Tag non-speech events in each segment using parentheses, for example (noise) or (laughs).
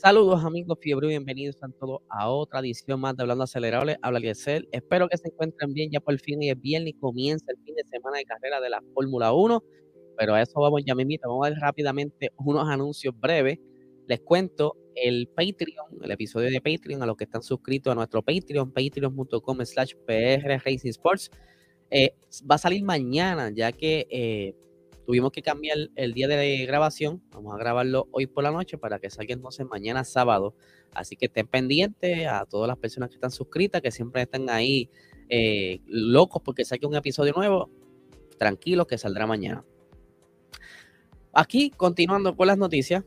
Saludos amigos Fiebre, bienvenidos a todos a otra edición más de Hablando Acelerable. Habla Liesel. Espero que se encuentren bien ya por fin y es viernes y comienza el fin de semana de carrera de la Fórmula 1. Pero a eso vamos ya mismito. Vamos a ver rápidamente (laughs) unos anuncios breves. Les cuento el Patreon, el episodio de Patreon, a los que están suscritos a nuestro Patreon, patreon.com slash PR Racing Sports. Eh, va a salir mañana, ya que eh, tuvimos que cambiar el día de grabación. Vamos a grabarlo hoy por la noche para que salga entonces mañana sábado. Así que estén pendientes a todas las personas que están suscritas, que siempre están ahí eh, locos porque salga un episodio nuevo. Tranquilos que saldrá mañana. Aquí, continuando con las noticias,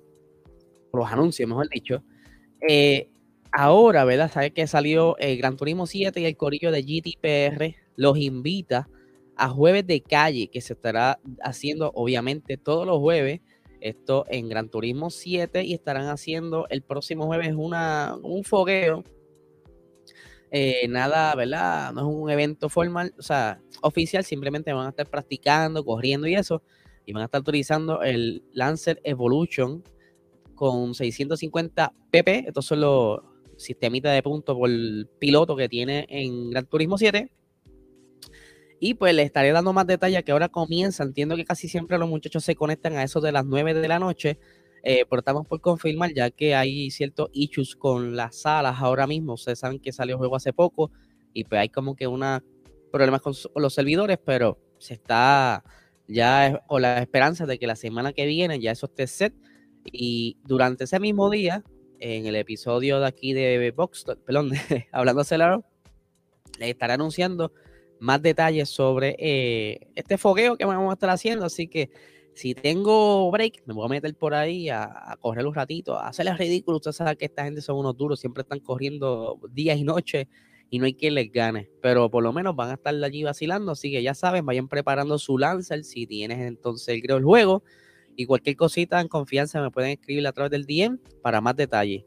los anuncios, mejor dicho. Eh, ahora, ¿verdad? Sabe que salió el Gran Turismo 7 y el corillo de GTPR los invita a jueves de calle, que se estará haciendo obviamente todos los jueves. Esto en Gran Turismo 7 y estarán haciendo el próximo jueves una, un fogueo. Eh, nada, ¿verdad? No es un evento formal, o sea, oficial, simplemente van a estar practicando, corriendo y eso. Y van a estar utilizando el Lancer Evolution con 650 pp. Estos son los sistemitas de puntos por piloto que tiene en Gran Turismo 7. Y pues le estaré dando más detalles que ahora comienza. Entiendo que casi siempre los muchachos se conectan a eso de las 9 de la noche. Eh, pero estamos por confirmar ya que hay ciertos issues con las salas ahora mismo. Ustedes saben que salió juego hace poco y pues hay como que una problemas con, los servidores, pero se está ya con la esperanza de que la semana que viene ya eso esté set. Y durante ese mismo día, en el episodio de aquí de Box, perdón, (laughs) hablando acelerado, les estaré anunciando más detalles sobre eh, este fogueo que vamos a estar haciendo. Así que si tengo break, me voy a meter por ahí a, correr un ratito, a hacerles ridículo. Usted sabe que esta gente son unos duros, siempre están corriendo días y noches y no hay quien les gane. Pero por lo menos van a estar allí vacilando. Así que ya saben, vayan preparando su Lancer si tienes entonces creo el juego. Y cualquier cosita en confianza me pueden escribir a través del DM para más detalles.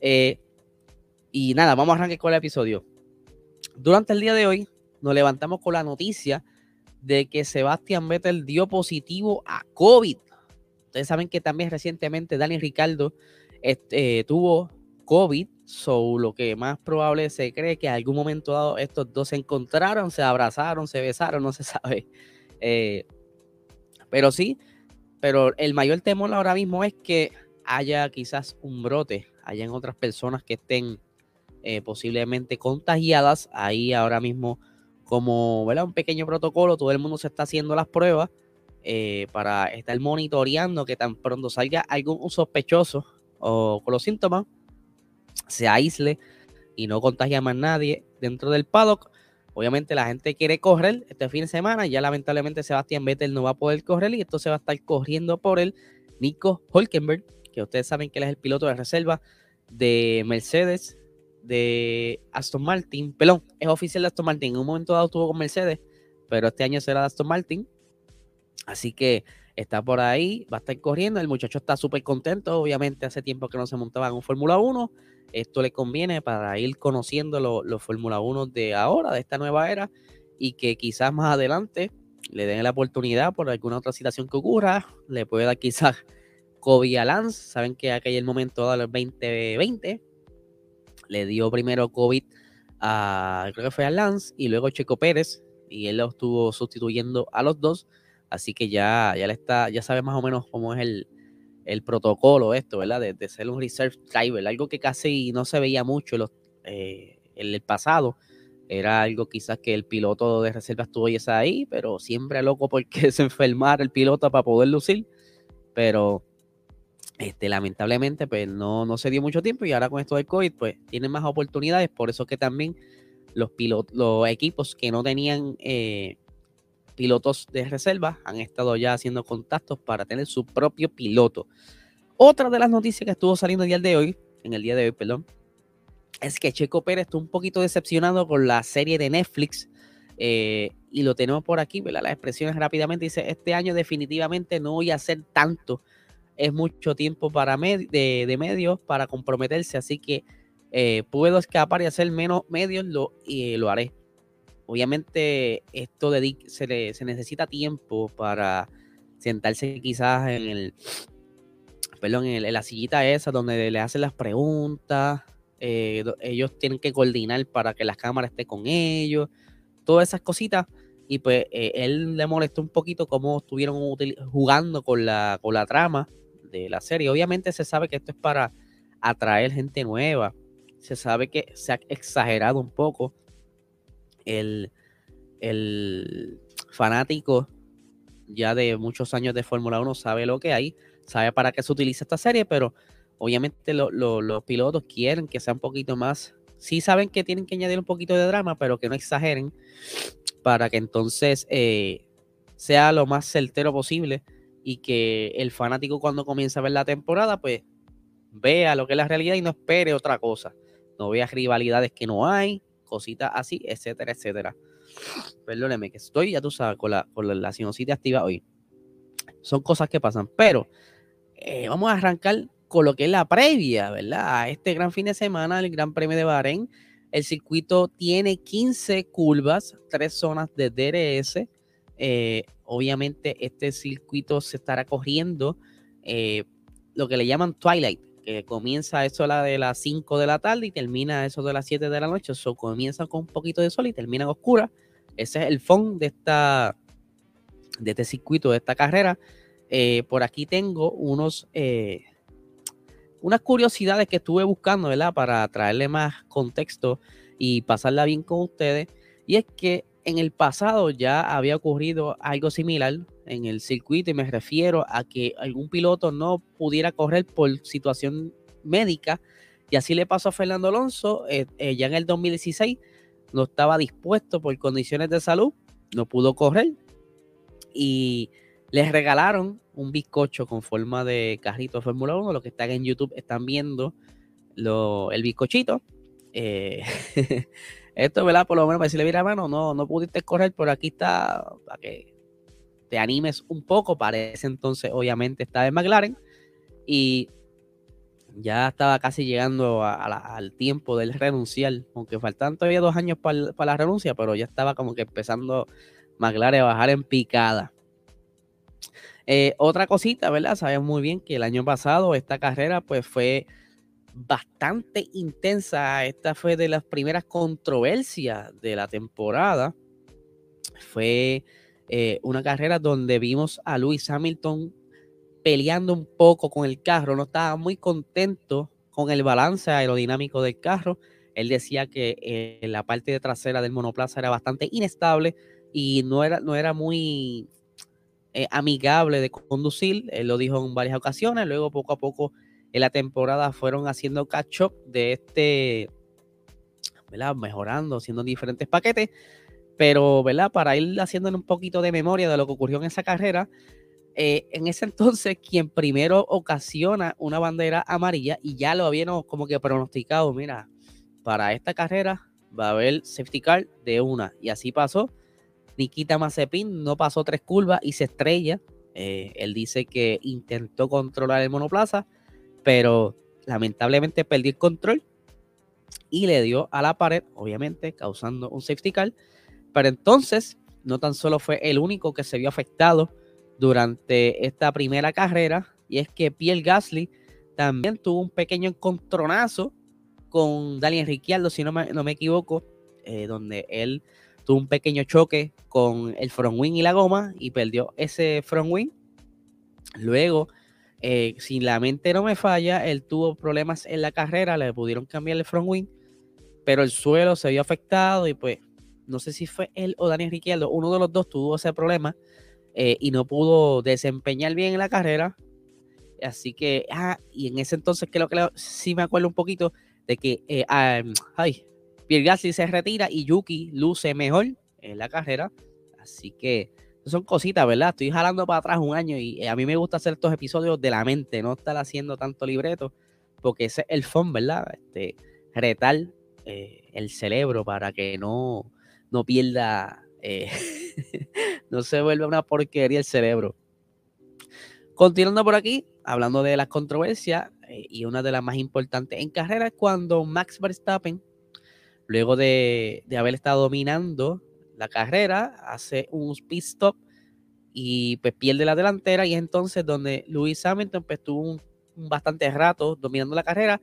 Eh, y nada, vamos a arrancar con el episodio. Durante el día de hoy nos levantamos con la noticia de que Sebastián Vettel dio positivo a COVID. Ustedes saben que también recientemente Dani Ricardo este, tuvo COVID, so lo que más probable se cree que en algún momento dado estos dos se encontraron, se abrazaron, se besaron, no se (laughs) sabe. Eh, pero sí, pero el mayor temor ahora mismo es que haya quizás un brote, hayan otras personas que estén eh, posiblemente contagiadas. Ahí ahora mismo como ¿verdad? un pequeño protocolo, todo el mundo se está haciendo las pruebas eh, para estar monitoreando que tan pronto salga algún sospechoso o con los síntomas, se aísle y no contagia más nadie dentro del paddock. Obviamente la gente quiere correr este fin de semana, ya lamentablemente Sebastián Vettel no va a poder correr y esto se va a estar corriendo por el Nico Holkenberg, que ustedes saben que él es el piloto de reserva de Mercedes de Aston Martin, perdón, es oficial de Aston Martin. En un momento dado estuvo con Mercedes, pero este año será de Aston Martin. Así que está por ahí, va a estar corriendo. El muchacho está súper contento. Obviamente, hace tiempo que no se montaba en un Fórmula 1. Esto le conviene para ir conociendo los Fórmula 1 de ahora, de esta nueva era, y que quizás más adelante le den la oportunidad por alguna otra situación que ocurra. Le puede dar quizás COVID a Lance. Saben que aquel el momento del 2020 le dio primero COVID a, creo que Lance y luego Checo Pérez y él lo estuvo sustituyendo a los dos. Así que ya, ya le está, ya sabe más o menos cómo es el, el protocolo esto, ¿verdad? De, ser un reserve driver, algo que casi no se veía mucho en, eh, el pasado. Era algo quizás que el piloto de reserva estuviese ahí, pero siempre loco porque (laughs) se enfermara el piloto para poder lucir. Pero este, lamentablemente, pues no, no se dio mucho tiempo y ahora con esto del COVID, pues tienen más oportunidades. Por eso que también los, pilotos, los equipos que no tenían eh, pilotos de reserva han estado ya haciendo contactos para tener su propio piloto. Otra de las noticias que estuvo saliendo el día de hoy, en el día de hoy, perdón, es que Checo Pérez está un poquito decepcionado con la serie de Netflix. Eh, y lo tenemos por aquí, ¿verdad? Las expresiones rápidamente. Dice, este año definitivamente no voy a hacer tanto es mucho tiempo para de, medios para comprometerse, así que eh, puedo escapar y hacer menos medios lo, y lo haré. Obviamente esto se, se necesita tiempo para sentarse quizás en el perdón, en, la sillita esa donde le hacen las preguntas, eh, ellos tienen que coordinar para que las cámaras estén con ellos, todas esas cositas. Y pues eh, él le molestó un poquito cómo estuvieron jugando con la, con la trama de la serie. Obviamente se sabe que esto es para atraer gente nueva. Se sabe que se ha exagerado un poco el, el fanático ya de muchos años de Fórmula 1 sabe lo que hay, sabe para qué se utiliza esta serie, pero obviamente los pilotos quieren que sea un poquito más, sí saben que tienen que añadir un poquito de drama, pero que no exageren para que entonces eh, sea lo más certero posible y que el fanático cuando comienza a ver la temporada, pues vea lo que es la realidad y no espere otra cosa. No vea rivalidades que no hay, cositas así, etcétera, etcétera. Perdóneme que estoy, ya tú sabes, con la, con la, sinusitis activa hoy. Son cosas que pasan, pero eh, vamos a arrancar con lo que es la previa, ¿verdad? A este gran fin de semana, el Gran Premio de Bahrein. El circuito tiene 15 curvas, tres zonas de DRS. Eh, obviamente, este circuito se estará corriendo eh, lo que le llaman Twilight, que comienza eso la de las 5 de la tarde y termina eso de las 7 de la noche. Eso comienza con un poquito de sol y termina oscura. Ese es el fondo de de este circuito, de esta carrera. Eh, por aquí tengo unos eh, unas curiosidades que estuve buscando, ¿verdad? Para traerle más contexto y pasarla bien con ustedes. Y es que en el pasado ya había ocurrido algo similar en el circuito y me refiero a que algún piloto no pudiera correr por situación médica y así le pasó a Fernando Alonso eh, eh, ya en el 2016 no estaba dispuesto por condiciones de salud, no pudo correr y les regalaron un bizcocho con forma de carrito de Fórmula 1, los que están en YouTube están viendo el bizcochito. Eh, (laughs) esto, ¿verdad? Por lo menos para decirle, mira, mano, no, no pudiste correr, pero aquí está para que te animes un poco. Parece entonces, obviamente, está en McLaren. Y ya estaba casi llegando al tiempo del renunciar, aunque faltan todavía dos años para, la renuncia, pero ya estaba como que empezando McLaren a bajar en picada. Eh, otra cosita, ¿verdad? Sabemos muy bien que el año pasado esta carrera pues fue bastante intensa. Esta fue de las primeras controversias de la temporada. Fue eh, una carrera donde vimos a Lewis Hamilton peleando un poco con el carro, no estaba muy contento con el balance aerodinámico del carro. Él decía que eh, la parte trasera del monoplaza era bastante inestable y no era, no era muy eh, amigable de conducir. Él lo dijo en varias ocasiones. Luego, poco a poco, en la temporada fueron haciendo catch-up de este, ¿verdad? Mejorando, haciendo diferentes paquetes. Pero, ¿verdad? Para ir haciendo un poquito de memoria de lo que ocurrió en esa carrera, eh, en ese (laughs) entonces, quien primero ocasiona una bandera amarilla, y ya lo habíamos como que pronosticado, mira, para esta carrera va a haber safety car de una. Y así pasó. Nikita Mazepin no pasó tres curvas y se estrella. Eh, él dice que intentó controlar el monoplaza, pero lamentablemente perdió el control y le dio a la pared, obviamente, causando un safety car. Pero entonces, no tan solo fue el único que se vio afectado durante esta primera carrera, y es que Pierre Gasly también tuvo un pequeño encontronazo con Daniel Ricciardo, si no me, no me equivoco, eh, donde él tuvo un pequeño choque con el front wing y la goma y perdió ese front wing. Luego, eh, si la mente no me falla, él tuvo problemas en la carrera, le pudieron cambiar el front wing, pero el suelo se vio afectado y pues no sé si fue él o Daniel Ricciardo, uno de los dos tuvo ese problema eh, y no pudo desempeñar bien en la carrera. Así que, ah, y en ese entonces creo que sí me acuerdo un poquito de que, eh, ay, Pierre Gasly se retira y Yuki luce mejor en la carrera. Así que son cositas, ¿verdad? Estoy jalando para atrás un año y eh, a mí me gusta hacer estos episodios de la mente, no estar haciendo tanto libreto, porque ese es el fun, ¿verdad? Este, retar el cerebro para que no, no pierda, eh, (laughs) no se vuelva una porquería el cerebro. Continuando por aquí, hablando de las controversias, eh, y una de las más importantes en carrera es cuando Max Verstappen, luego de, haber estado dominando la carrera, hace un pit stop y pues pierde la delantera y es entonces donde Luis Hamilton pues tuvo un bastante rato dominando la carrera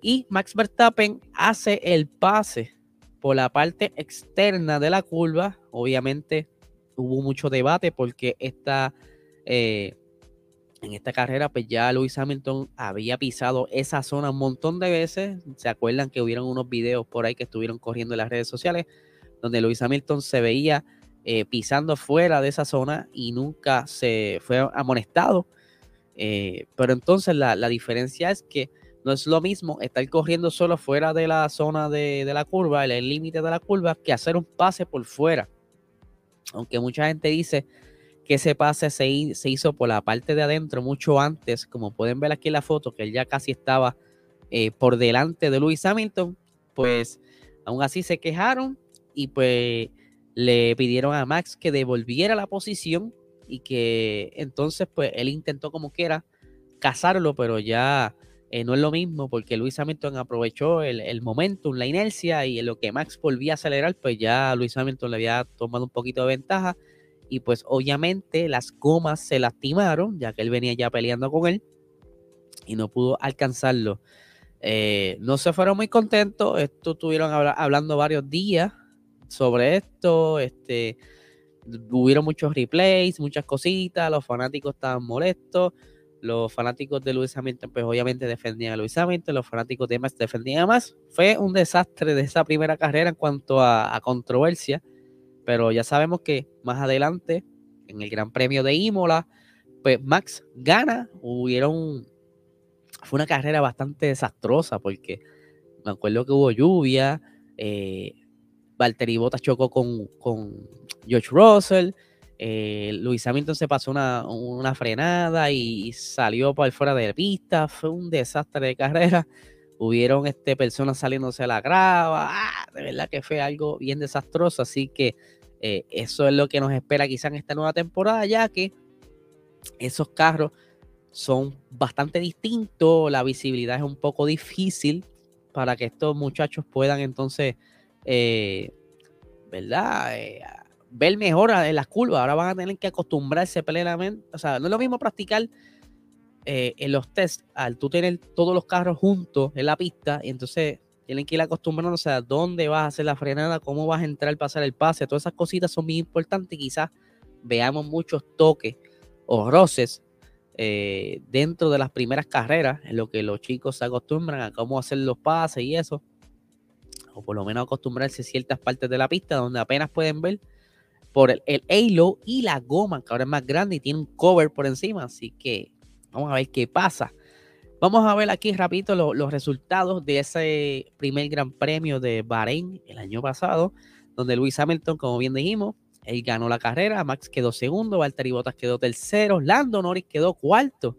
y Max Verstappen hace el pase por la parte externa de la curva. Obviamente hubo mucho debate porque esta, eh, en esta carrera pues ya Lewis Hamilton había pisado esa zona un montón de veces. ¿Se acuerdan que hubieron unos videos por ahí que estuvieron corriendo en las redes sociales donde Lewis Hamilton se veía eh, pisando fuera de esa zona y nunca se fue amonestado? Eh, pero entonces la, la diferencia es que no es lo mismo estar corriendo solo fuera de la zona de, la curva, el límite de la curva, que hacer un pase por fuera. Aunque mucha gente dice que ese pase se, hizo por la parte de adentro mucho antes, como pueden ver aquí en la foto, que él ya casi estaba eh, por delante de Lewis Hamilton, pues aún así se quejaron y pues le pidieron a Max que devolviera la posición y que entonces pues él intentó como quiera cazarlo, pero ya eh, no es lo mismo porque Luis Hamilton aprovechó el, el, momentum, la inercia y en lo que Max volvía a acelerar, pues ya Luis Hamilton le había tomado un poquito de ventaja y pues obviamente las gomas se lastimaron ya que él venía ya peleando con él y no pudo alcanzarlo. Eh, no se fueron muy contentos, esto estuvieron hablando varios días sobre esto, este, hubieron muchos replays, muchas cositas, los fanáticos estaban molestos. Los fanáticos de Luis Hamilton, pues obviamente defendían a Luis Hamilton, los fanáticos de Max defendían a Max. Fue un desastre de esa primera carrera en cuanto a, controversia, pero ya sabemos que más adelante, en el Gran Premio de Imola, pues Max gana. Hubieron, fue una carrera bastante desastrosa porque me acuerdo que hubo lluvia, eh, Valtteri Bottas chocó con, con George Russell. Eh, Luis Hamilton se pasó una, frenada y salió por fuera de pista. Fue un desastre de carrera. Hubieron este, personas saliéndose a la grava. Ah, de verdad que fue algo bien desastroso. Así que eh, eso es lo que nos espera quizá en esta nueva temporada, ya que esos carros son bastante distintos. La visibilidad es un poco difícil para que estos muchachos puedan entonces, eh, ¿verdad? ver mejor en las curvas. Ahora van a tener que acostumbrarse plenamente. O sea, no es lo mismo practicar eh, en los tests al tú tener todos los carros juntos en la pista y entonces tienen que ir acostumbrándose a dónde vas a hacer la frenada, cómo vas a entrar, pasar el pase. Todas esas cositas son muy importantes. Quizás veamos muchos toques o roces eh, dentro de las primeras carreras, en lo que los chicos se acostumbran a cómo hacer los pases y eso. O por lo menos acostumbrarse a ciertas partes de la pista donde apenas pueden ver por el, el halo y la goma, que ahora es más grande y tiene un cover por encima. Así que vamos a ver qué pasa. Vamos a ver aquí rapidito los resultados de ese primer gran premio de Bahrein el año pasado, donde Luis Hamilton, como bien dijimos, él ganó la carrera, Max quedó segundo, Valtteri Bottas quedó tercero, Lando Norris quedó cuarto.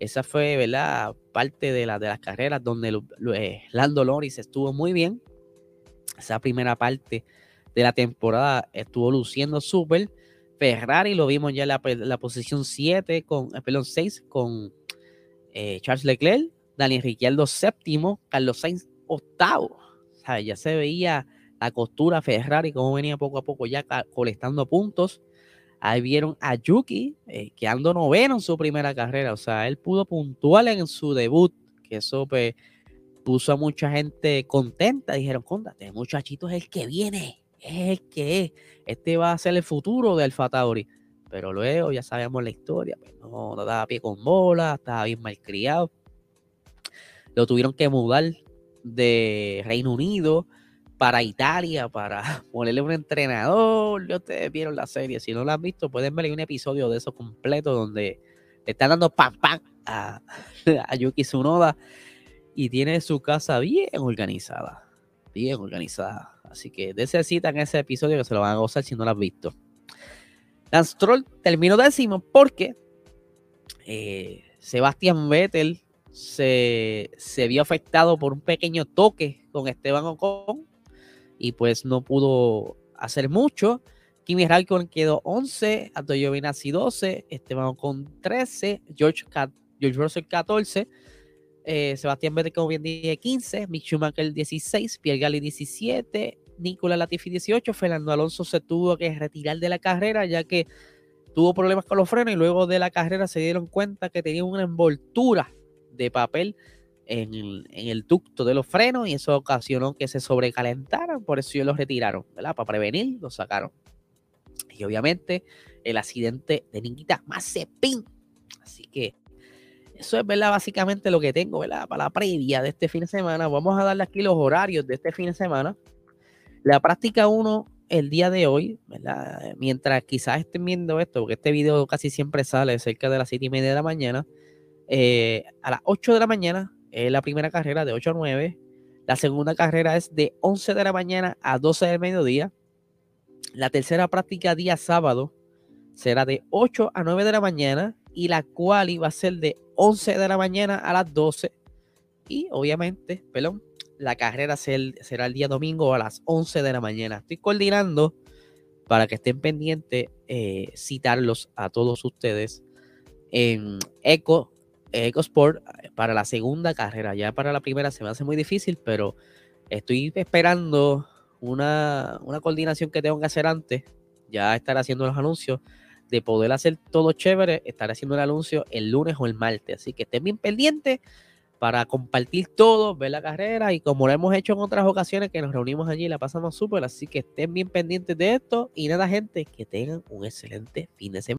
Esa fue, ¿verdad? Parte de, la, de las carreras donde eh, Lando Norris estuvo muy bien. Esa primera parte de la temporada estuvo luciendo súper. Ferrari lo vimos ya en la, posición 7 con, eh, perdón, 6 con eh, Charles Leclerc, Daniel Ricciardo séptimo, Carlos Sainz octavo. O ya se veía la costura Ferrari, como venía poco a poco ya colectando puntos. Ahí vieron a Yuki eh, quedando noveno en su primera carrera. O sea, él pudo puntuar en su debut, que eso pues, puso a mucha gente contenta. Dijeron, cóndate, muchachito es el que viene es que es. Este va a ser el futuro de Alfa Tauri. Pero luego ya sabemos la historia. Pues no, daba pie con bola, estaba bien mal criado. Lo tuvieron que mudar de Reino Unido para Italia para (laughs) ponerle un entrenador. Ya ustedes vieron la serie. Si no la han visto, pueden ver un episodio de eso completo donde le están dando pam pam a, (laughs) a Yuki Tsunoda y tiene su casa bien organizada. Bien organizada. Así que necesitan ese episodio que se lo van a gozar si no lo han visto. Lance Troll terminó décimo porque eh, Sebastián Vettel se, vio afectado por un pequeño toque con Esteban Ocon y pues no pudo hacer mucho. Kimi Raikkonen quedó 11, Antonio Giovinazzi 12, Esteban Ocon 13, George, George Russell 14, eh, Sebastián Vettel, como bien dije, 15, Mick Schumacher 16, Pierre Gasly 17, Nicolás Latifi 18, Fernando Alonso se tuvo que retirar de la carrera ya que tuvo problemas con los frenos y luego de la carrera se dieron cuenta que tenía una envoltura de papel en el, en el, ducto de los frenos y eso ocasionó que se sobrecalentaran, por eso ellos los retiraron, ¿verdad? Para prevenir, los sacaron. Y obviamente el accidente de Nikita Mazepin. Así que eso es, ¿verdad? Básicamente lo que tengo, ¿verdad? Para la previa de este fin de semana. Vamos a darle aquí los horarios de este fin de semana. La práctica 1 el día de hoy, ¿verdad? Mientras quizás estén viendo esto, porque este video casi siempre sale cerca de las 7 y media de la mañana, eh, a las 8 de la mañana es la primera carrera de 8 a 9. La segunda carrera es de 11 de la mañana a 12 del mediodía. La tercera práctica día sábado será de 8 a 9 de la mañana y la cual va a ser de 11 de la mañana a las 12. Y obviamente, perdón, la carrera será el día domingo a las 11 de la mañana. Estoy coordinando para que estén pendientes, eh, citarlos a todos ustedes en Eco, Eco Sport para la segunda carrera. Ya para la primera se me hace muy difícil, pero estoy esperando una, una coordinación que tengo que hacer antes. Ya estar haciendo los anuncios de poder hacer todo chévere, estar haciendo el anuncio el lunes o el martes. Así que estén bien pendientes para compartir todo, ver la carrera y como lo hemos hecho en otras ocasiones que nos reunimos allí la pasamos súper. Así que estén bien pendientes de esto y nada gente, que tengan un excelente fin de semana.